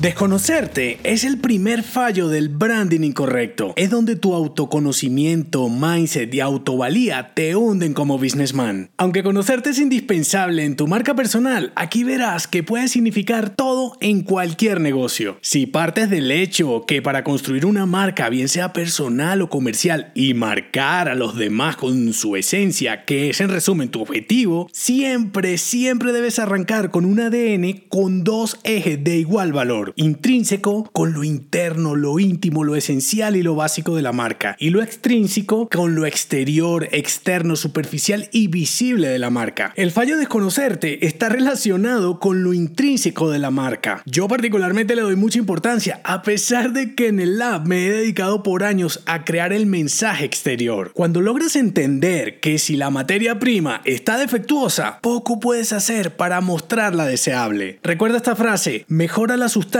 Desconocerte es el primer fallo del branding incorrecto. Es donde tu autoconocimiento, mindset y autovalía te hunden como businessman. Aunque conocerte es indispensable en tu marca personal, aquí verás que puede significar todo en cualquier negocio. Si partes del hecho que para construir una marca, bien sea personal o comercial, y marcar a los demás con su esencia, que es en resumen tu objetivo, siempre, siempre debes arrancar con un ADN con dos ejes de igual valor intrínseco con lo interno, lo íntimo, lo esencial y lo básico de la marca. Y lo extrínseco con lo exterior, externo, superficial y visible de la marca. El fallo de desconocerte está relacionado con lo intrínseco de la marca. Yo particularmente le doy mucha importancia, a pesar de que en el lab me he dedicado por años a crear el mensaje exterior. Cuando logras entender que si la materia prima está defectuosa, poco puedes hacer para mostrarla deseable. Recuerda esta frase, mejora la sustancia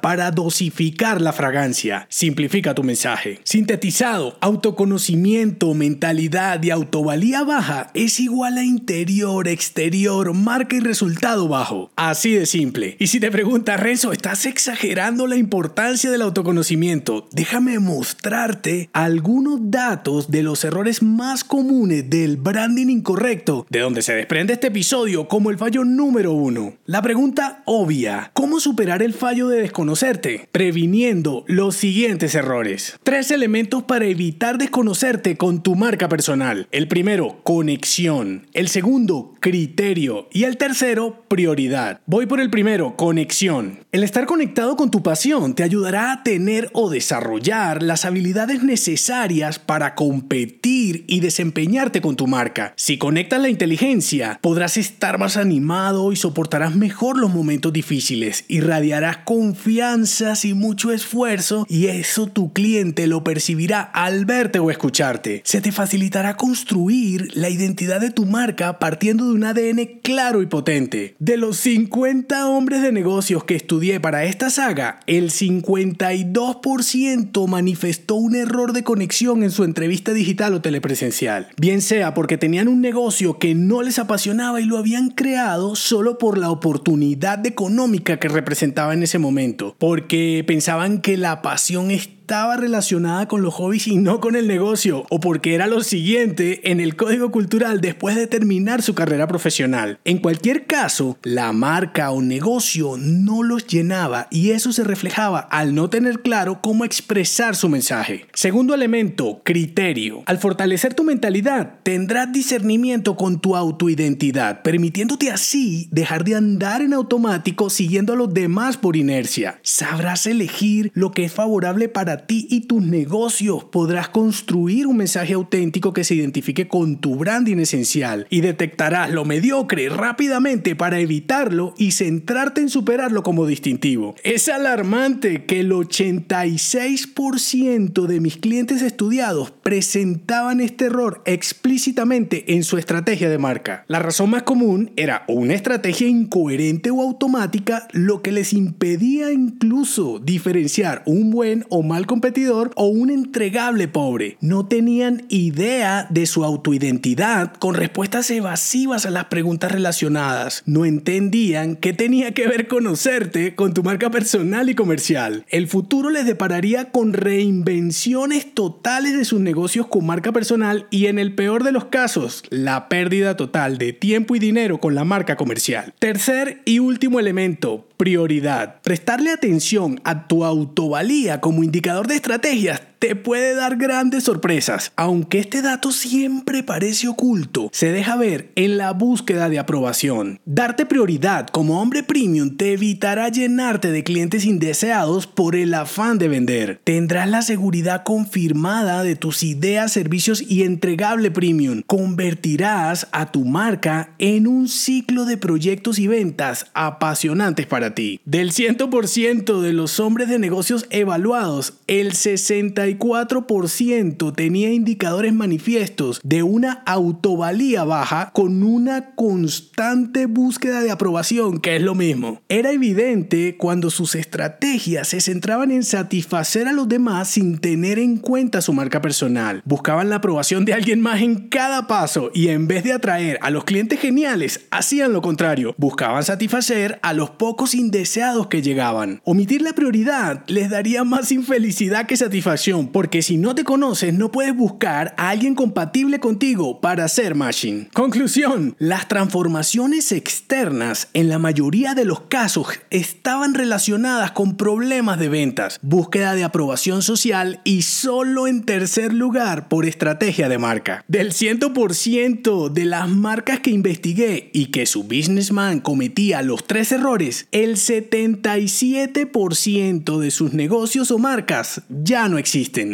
para dosificar la fragancia. Simplifica tu mensaje. Sintetizado, autoconocimiento, mentalidad y autovalía baja es igual a interior, exterior, marca y resultado bajo. Así de simple. Y si te preguntas, Renzo, ¿estás exagerando la importancia del autoconocimiento? Déjame mostrarte algunos datos de los errores más comunes del branding incorrecto, de donde se desprende este episodio como el fallo número uno. La pregunta obvia, ¿cómo superar el fallo de desconocerte, previniendo los siguientes errores. Tres elementos para evitar desconocerte con tu marca personal. El primero, conexión. El segundo, criterio. Y el tercero, prioridad. Voy por el primero, conexión. El estar conectado con tu pasión te ayudará a tener o desarrollar las habilidades necesarias para competir y desempeñarte con tu marca. Si conectas la inteligencia, podrás estar más animado y soportarás mejor los momentos difíciles. Irradiarás confianza y mucho esfuerzo y eso tu cliente lo percibirá al verte o escucharte. Se te facilitará construir la identidad de tu marca partiendo de un ADN claro y potente. De los 50 hombres de negocios que estudié para esta saga, el 52% manifestó un error de conexión en su entrevista digital o telepresencial. Bien sea porque tenían un negocio que no les apasionaba y lo habían creado solo por la oportunidad económica que representaba en ese momento, porque pensaban que la pasión es estaba relacionada con los hobbies y no con el negocio, o porque era lo siguiente en el código cultural después de terminar su carrera profesional. En cualquier caso, la marca o negocio no los llenaba y eso se reflejaba al no tener claro cómo expresar su mensaje. Segundo elemento, criterio. Al fortalecer tu mentalidad, tendrás discernimiento con tu autoidentidad, permitiéndote así dejar de andar en automático siguiendo a los demás por inercia. Sabrás elegir lo que es favorable para ti y tus negocios. Podrás construir un mensaje auténtico que se identifique con tu branding esencial y detectarás lo mediocre rápidamente para evitarlo y centrarte en superarlo como distintivo. Es alarmante que el 86% de mis clientes estudiados presentaban este error explícitamente en su estrategia de marca. La razón más común era una estrategia incoherente o automática, lo que les impedía incluso diferenciar un buen o mal competidor o un entregable pobre. No tenían idea de su autoidentidad con respuestas evasivas a las preguntas relacionadas. No entendían qué tenía que ver conocerte con tu marca personal y comercial. El futuro les depararía con reinvenciones totales de sus negocios con marca personal y en el peor de los casos, la pérdida total de tiempo y dinero con la marca comercial. Tercer y último elemento, prioridad. Prestarle atención a tu autovalía como indicador de estrategias te puede dar grandes sorpresas. Aunque este dato siempre parece oculto, se deja ver en la búsqueda de aprobación. Darte prioridad como hombre premium te evitará llenarte de clientes indeseados por el afán de vender. Tendrás la seguridad confirmada de tus ideas, servicios y entregable premium. Convertirás a tu marca en un ciclo de proyectos y ventas apasionantes para ti. Del 100% de los hombres de negocios evaluados, el 60 64% tenía indicadores manifiestos de una autovalía baja con una constante búsqueda de aprobación, que es lo mismo. Era evidente cuando sus estrategias se centraban en satisfacer a los demás sin tener en cuenta su marca personal. Buscaban la aprobación de alguien más en cada paso y en vez de atraer a los clientes geniales, hacían lo contrario. Buscaban satisfacer a los pocos indeseados que llegaban. Omitir la prioridad les daría más infelicidad que satisfacción, porque si no te conoces no puedes buscar a alguien compatible contigo para hacer machine. Conclusión, las transformaciones externas en la mayoría de los casos estaban relacionadas con problemas de ventas, búsqueda de aprobación social y solo en tercer lugar por estrategia de marca. Del 100% de las marcas que investigué y que su businessman cometía los tres errores, el 77% de sus negocios o marcas ya no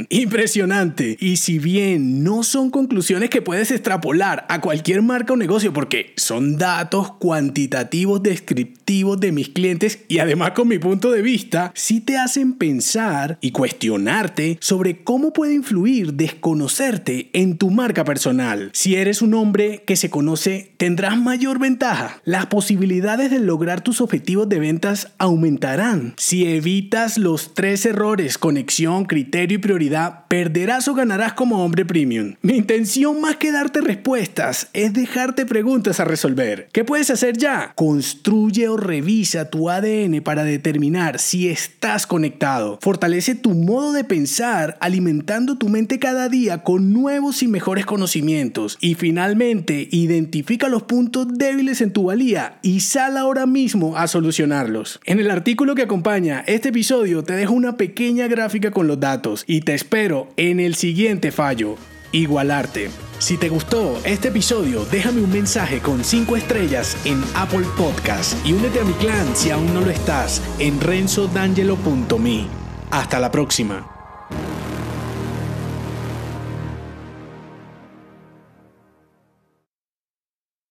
Impresionante. Y si bien no son conclusiones que puedes extrapolar a cualquier marca o negocio porque son datos cuantitativos descriptivos de mis clientes y además con mi punto de vista, sí te hacen pensar y cuestionarte sobre cómo puede influir desconocerte en tu marca personal. Si eres un hombre que se conoce, tendrás mayor ventaja. Las posibilidades de lograr tus objetivos de ventas aumentarán. Si evitas los tres errores, conexión, criterio y prioridad, perderás o ganarás como hombre premium. Mi intención más que darte respuestas es dejarte preguntas a resolver. ¿Qué puedes hacer ya? Construye o revisa tu ADN para determinar si estás conectado. Fortalece tu modo de pensar alimentando tu mente cada día con nuevos y mejores conocimientos. Y finalmente, identifica los puntos débiles en tu valía y sal ahora mismo a solucionarlos. En el artículo que acompaña este episodio te dejo una pequeña gráfica con los datos y te espero en el siguiente fallo, igualarte. Si te gustó este episodio, déjame un mensaje con 5 estrellas en Apple Podcast y únete a mi clan si aún no lo estás en renzodangelo.me. Hasta la próxima.